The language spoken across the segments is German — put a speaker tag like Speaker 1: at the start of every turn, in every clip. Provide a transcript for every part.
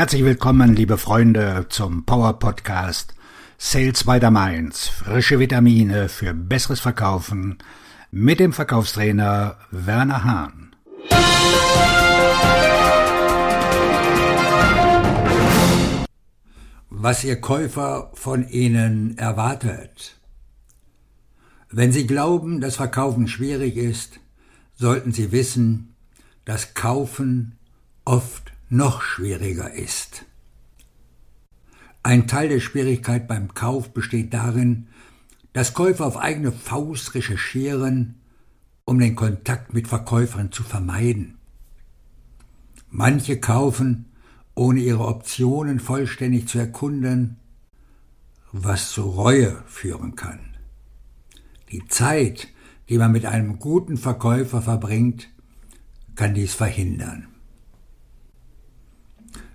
Speaker 1: Herzlich willkommen, liebe Freunde, zum Power Podcast Sales by the Mainz. Frische Vitamine für besseres Verkaufen mit dem Verkaufstrainer Werner Hahn.
Speaker 2: Was Ihr Käufer von Ihnen erwartet. Wenn Sie glauben, dass Verkaufen schwierig ist, sollten Sie wissen, dass Kaufen oft noch schwieriger ist. Ein Teil der Schwierigkeit beim Kauf besteht darin, dass Käufer auf eigene Faust recherchieren, um den Kontakt mit Verkäufern zu vermeiden. Manche kaufen, ohne ihre Optionen vollständig zu erkunden, was zu Reue führen kann. Die Zeit, die man mit einem guten Verkäufer verbringt, kann dies verhindern.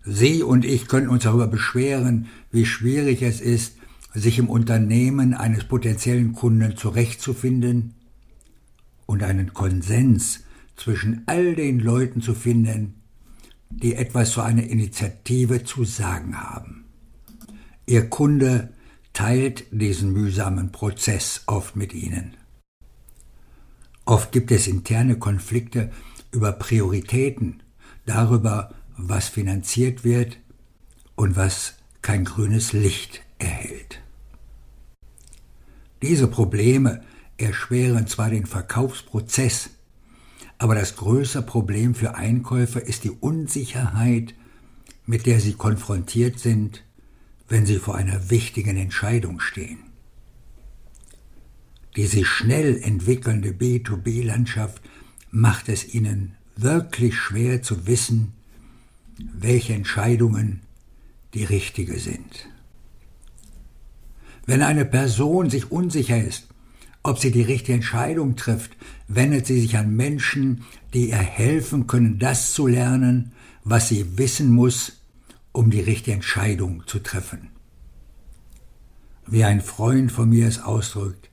Speaker 2: Sie und ich können uns darüber beschweren, wie schwierig es ist, sich im Unternehmen eines potenziellen Kunden zurechtzufinden und einen Konsens zwischen all den Leuten zu finden, die etwas zu einer Initiative zu sagen haben. Ihr Kunde teilt diesen mühsamen Prozess oft mit Ihnen. Oft gibt es interne Konflikte über Prioritäten, darüber, was finanziert wird und was kein grünes Licht erhält. Diese Probleme erschweren zwar den Verkaufsprozess, aber das größte Problem für Einkäufer ist die Unsicherheit, mit der sie konfrontiert sind, wenn sie vor einer wichtigen Entscheidung stehen. Die sich schnell entwickelnde B2B-Landschaft macht es ihnen wirklich schwer zu wissen, welche Entscheidungen die richtige sind. Wenn eine Person sich unsicher ist, ob sie die richtige Entscheidung trifft, wendet sie sich an Menschen, die ihr helfen können, das zu lernen, was sie wissen muss, um die richtige Entscheidung zu treffen. Wie ein Freund von mir es ausdrückt,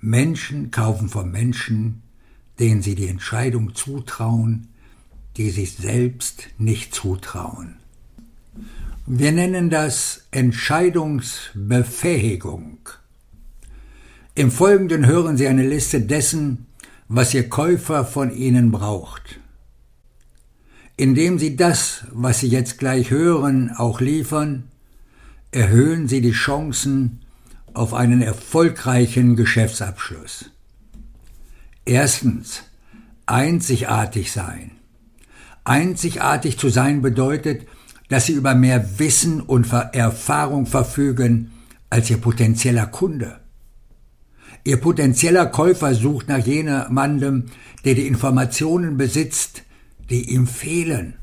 Speaker 2: Menschen kaufen von Menschen, denen sie die Entscheidung zutrauen, die sich selbst nicht zutrauen. Wir nennen das Entscheidungsbefähigung. Im Folgenden hören Sie eine Liste dessen, was Ihr Käufer von Ihnen braucht. Indem Sie das, was Sie jetzt gleich hören, auch liefern, erhöhen Sie die Chancen auf einen erfolgreichen Geschäftsabschluss. Erstens, einzigartig sein. Einzigartig zu sein bedeutet, dass sie über mehr Wissen und Erfahrung verfügen als ihr potenzieller Kunde. Ihr potenzieller Käufer sucht nach jemandem, der die Informationen besitzt, die ihm fehlen.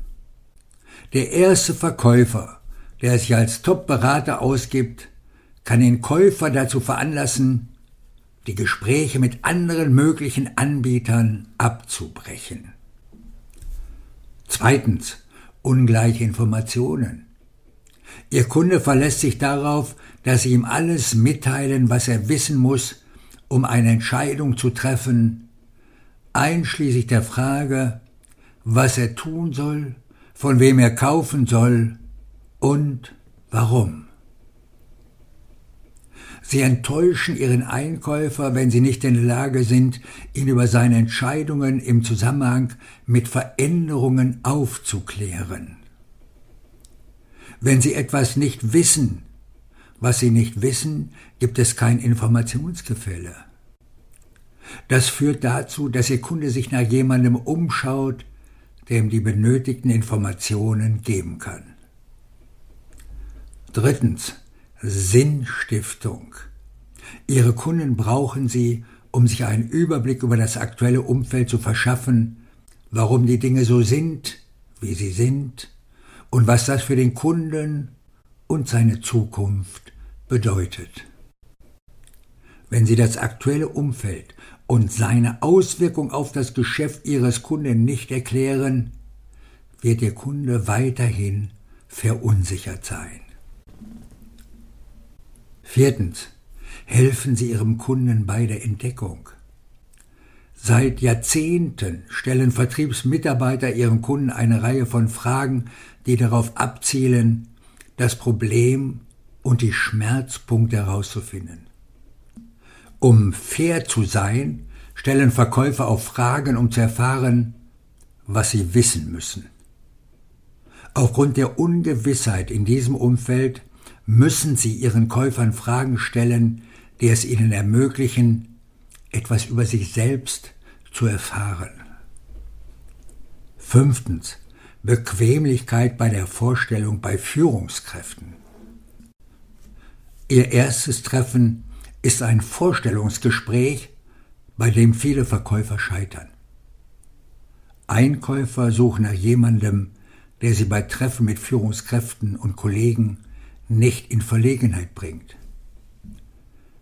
Speaker 2: Der erste Verkäufer, der sich als Top-Berater ausgibt, kann den Käufer dazu veranlassen, die Gespräche mit anderen möglichen Anbietern abzubrechen. Zweitens, ungleiche Informationen. Ihr Kunde verlässt sich darauf, dass Sie ihm alles mitteilen, was er wissen muss, um eine Entscheidung zu treffen, einschließlich der Frage, was er tun soll, von wem er kaufen soll und warum. Sie enttäuschen Ihren Einkäufer, wenn Sie nicht in der Lage sind, ihn über seine Entscheidungen im Zusammenhang mit Veränderungen aufzuklären. Wenn Sie etwas nicht wissen, was Sie nicht wissen, gibt es kein Informationsgefälle. Das führt dazu, dass Ihr Kunde sich nach jemandem umschaut, der ihm die benötigten Informationen geben kann. Drittens. Sinnstiftung. Ihre Kunden brauchen sie, um sich einen Überblick über das aktuelle Umfeld zu verschaffen, warum die Dinge so sind, wie sie sind und was das für den Kunden und seine Zukunft bedeutet. Wenn Sie das aktuelle Umfeld und seine Auswirkung auf das Geschäft Ihres Kunden nicht erklären, wird Ihr Kunde weiterhin verunsichert sein. Viertens. Helfen Sie Ihrem Kunden bei der Entdeckung. Seit Jahrzehnten stellen Vertriebsmitarbeiter ihren Kunden eine Reihe von Fragen, die darauf abzielen, das Problem und die Schmerzpunkte herauszufinden. Um fair zu sein, stellen Verkäufer auch Fragen, um zu erfahren, was sie wissen müssen. Aufgrund der Ungewissheit in diesem Umfeld müssen sie ihren Käufern Fragen stellen, die es ihnen ermöglichen, etwas über sich selbst zu erfahren. Fünftens. Bequemlichkeit bei der Vorstellung bei Führungskräften. Ihr erstes Treffen ist ein Vorstellungsgespräch, bei dem viele Verkäufer scheitern. Einkäufer suchen nach jemandem, der sie bei Treffen mit Führungskräften und Kollegen nicht in Verlegenheit bringt.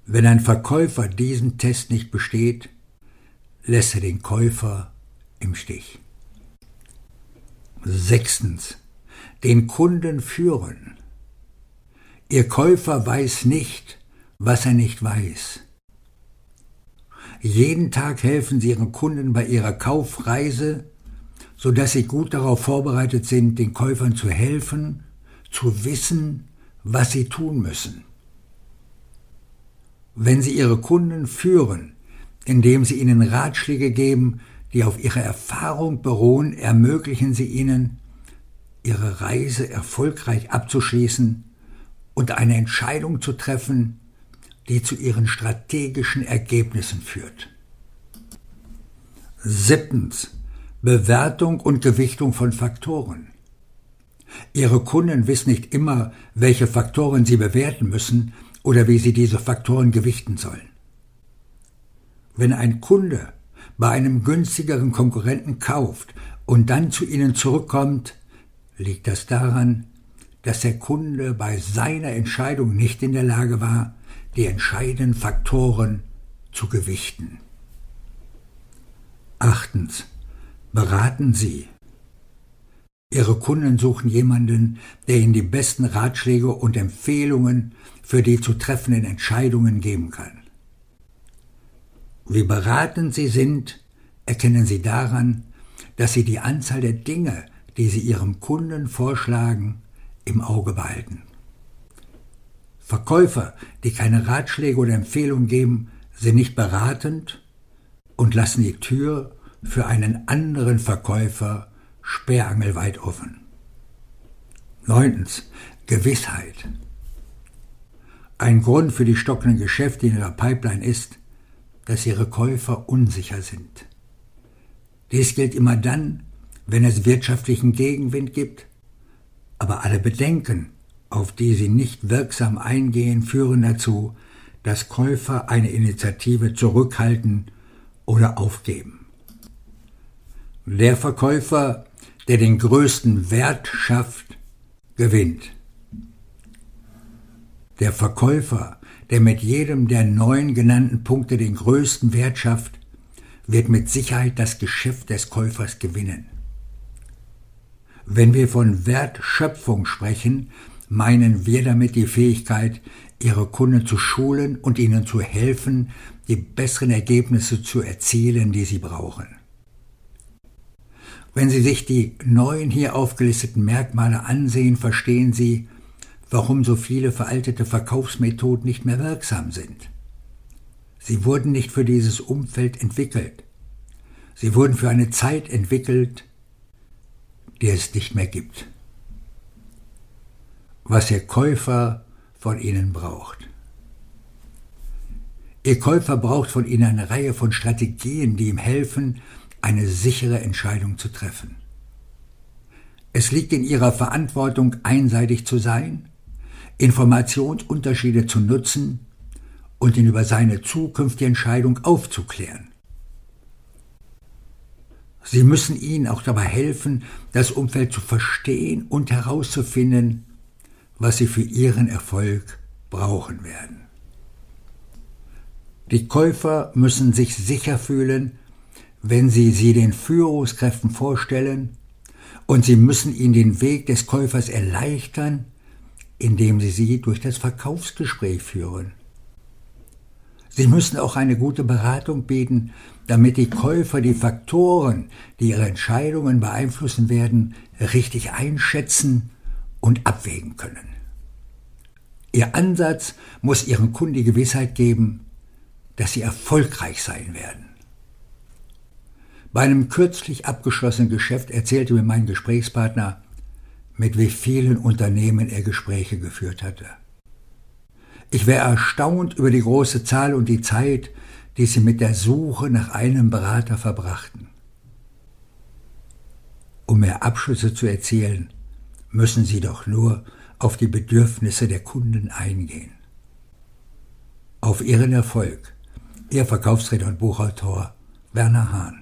Speaker 2: Wenn ein Verkäufer diesen Test nicht besteht, lässt er den Käufer im Stich. Sechstens. Den Kunden führen. Ihr Käufer weiß nicht, was er nicht weiß. Jeden Tag helfen Sie Ihren Kunden bei ihrer Kaufreise, so dass Sie gut darauf vorbereitet sind, den Käufern zu helfen, zu wissen, was sie tun müssen. Wenn Sie Ihre Kunden führen, indem Sie ihnen Ratschläge geben, die auf ihrer Erfahrung beruhen, ermöglichen Sie ihnen, ihre Reise erfolgreich abzuschließen und eine Entscheidung zu treffen, die zu ihren strategischen Ergebnissen führt. Siebtens. Bewertung und Gewichtung von Faktoren. Ihre Kunden wissen nicht immer, welche Faktoren sie bewerten müssen oder wie sie diese Faktoren gewichten sollen. Wenn ein Kunde bei einem günstigeren Konkurrenten kauft und dann zu Ihnen zurückkommt, liegt das daran, dass der Kunde bei seiner Entscheidung nicht in der Lage war, die entscheidenden Faktoren zu gewichten. Achtens. Beraten Sie. Ihre Kunden suchen jemanden, der Ihnen die besten Ratschläge und Empfehlungen für die zu treffenden Entscheidungen geben kann. Wie beratend Sie sind, erkennen Sie daran, dass Sie die Anzahl der Dinge, die Sie Ihrem Kunden vorschlagen, im Auge behalten. Verkäufer, die keine Ratschläge oder Empfehlungen geben, sind nicht beratend und lassen die Tür für einen anderen Verkäufer sperrangelweit offen. Neuntens. Gewissheit. Ein Grund für die stockenden Geschäfte in ihrer Pipeline ist, dass ihre Käufer unsicher sind. Dies gilt immer dann, wenn es wirtschaftlichen Gegenwind gibt, aber alle Bedenken, auf die sie nicht wirksam eingehen, führen dazu, dass Käufer eine Initiative zurückhalten oder aufgeben. Der Verkäufer, der den größten Wert schafft, gewinnt. Der Verkäufer, der mit jedem der neun genannten Punkte den größten Wert schafft, wird mit Sicherheit das Geschäft des Käufers gewinnen. Wenn wir von Wertschöpfung sprechen, meinen wir damit die Fähigkeit, ihre Kunden zu schulen und ihnen zu helfen, die besseren Ergebnisse zu erzielen, die sie brauchen. Wenn Sie sich die neuen hier aufgelisteten Merkmale ansehen, verstehen Sie, warum so viele veraltete Verkaufsmethoden nicht mehr wirksam sind. Sie wurden nicht für dieses Umfeld entwickelt. Sie wurden für eine Zeit entwickelt, die es nicht mehr gibt was Ihr Käufer von Ihnen braucht. Ihr Käufer braucht von Ihnen eine Reihe von Strategien, die ihm helfen, eine sichere Entscheidung zu treffen. Es liegt in Ihrer Verantwortung, einseitig zu sein, Informationsunterschiede zu nutzen und ihn über seine zukünftige Entscheidung aufzuklären. Sie müssen ihnen auch dabei helfen, das Umfeld zu verstehen und herauszufinden, was sie für ihren Erfolg brauchen werden. Die Käufer müssen sich sicher fühlen, wenn sie sie den Führungskräften vorstellen, und sie müssen ihnen den Weg des Käufers erleichtern, indem sie sie durch das Verkaufsgespräch führen. Sie müssen auch eine gute Beratung bieten, damit die Käufer die Faktoren, die ihre Entscheidungen beeinflussen werden, richtig einschätzen und abwägen können. Ihr Ansatz muss ihren Kunden die Gewissheit geben, dass sie erfolgreich sein werden. Bei einem kürzlich abgeschlossenen Geschäft erzählte mir mein Gesprächspartner, mit wie vielen Unternehmen er Gespräche geführt hatte. Ich wäre erstaunt über die große Zahl und die Zeit, die sie mit der Suche nach einem Berater verbrachten. Um mehr Abschlüsse zu erzielen, müssen sie doch nur auf die Bedürfnisse der Kunden eingehen. Auf ihren Erfolg, Ihr Verkaufsredner und Buchautor Werner Hahn.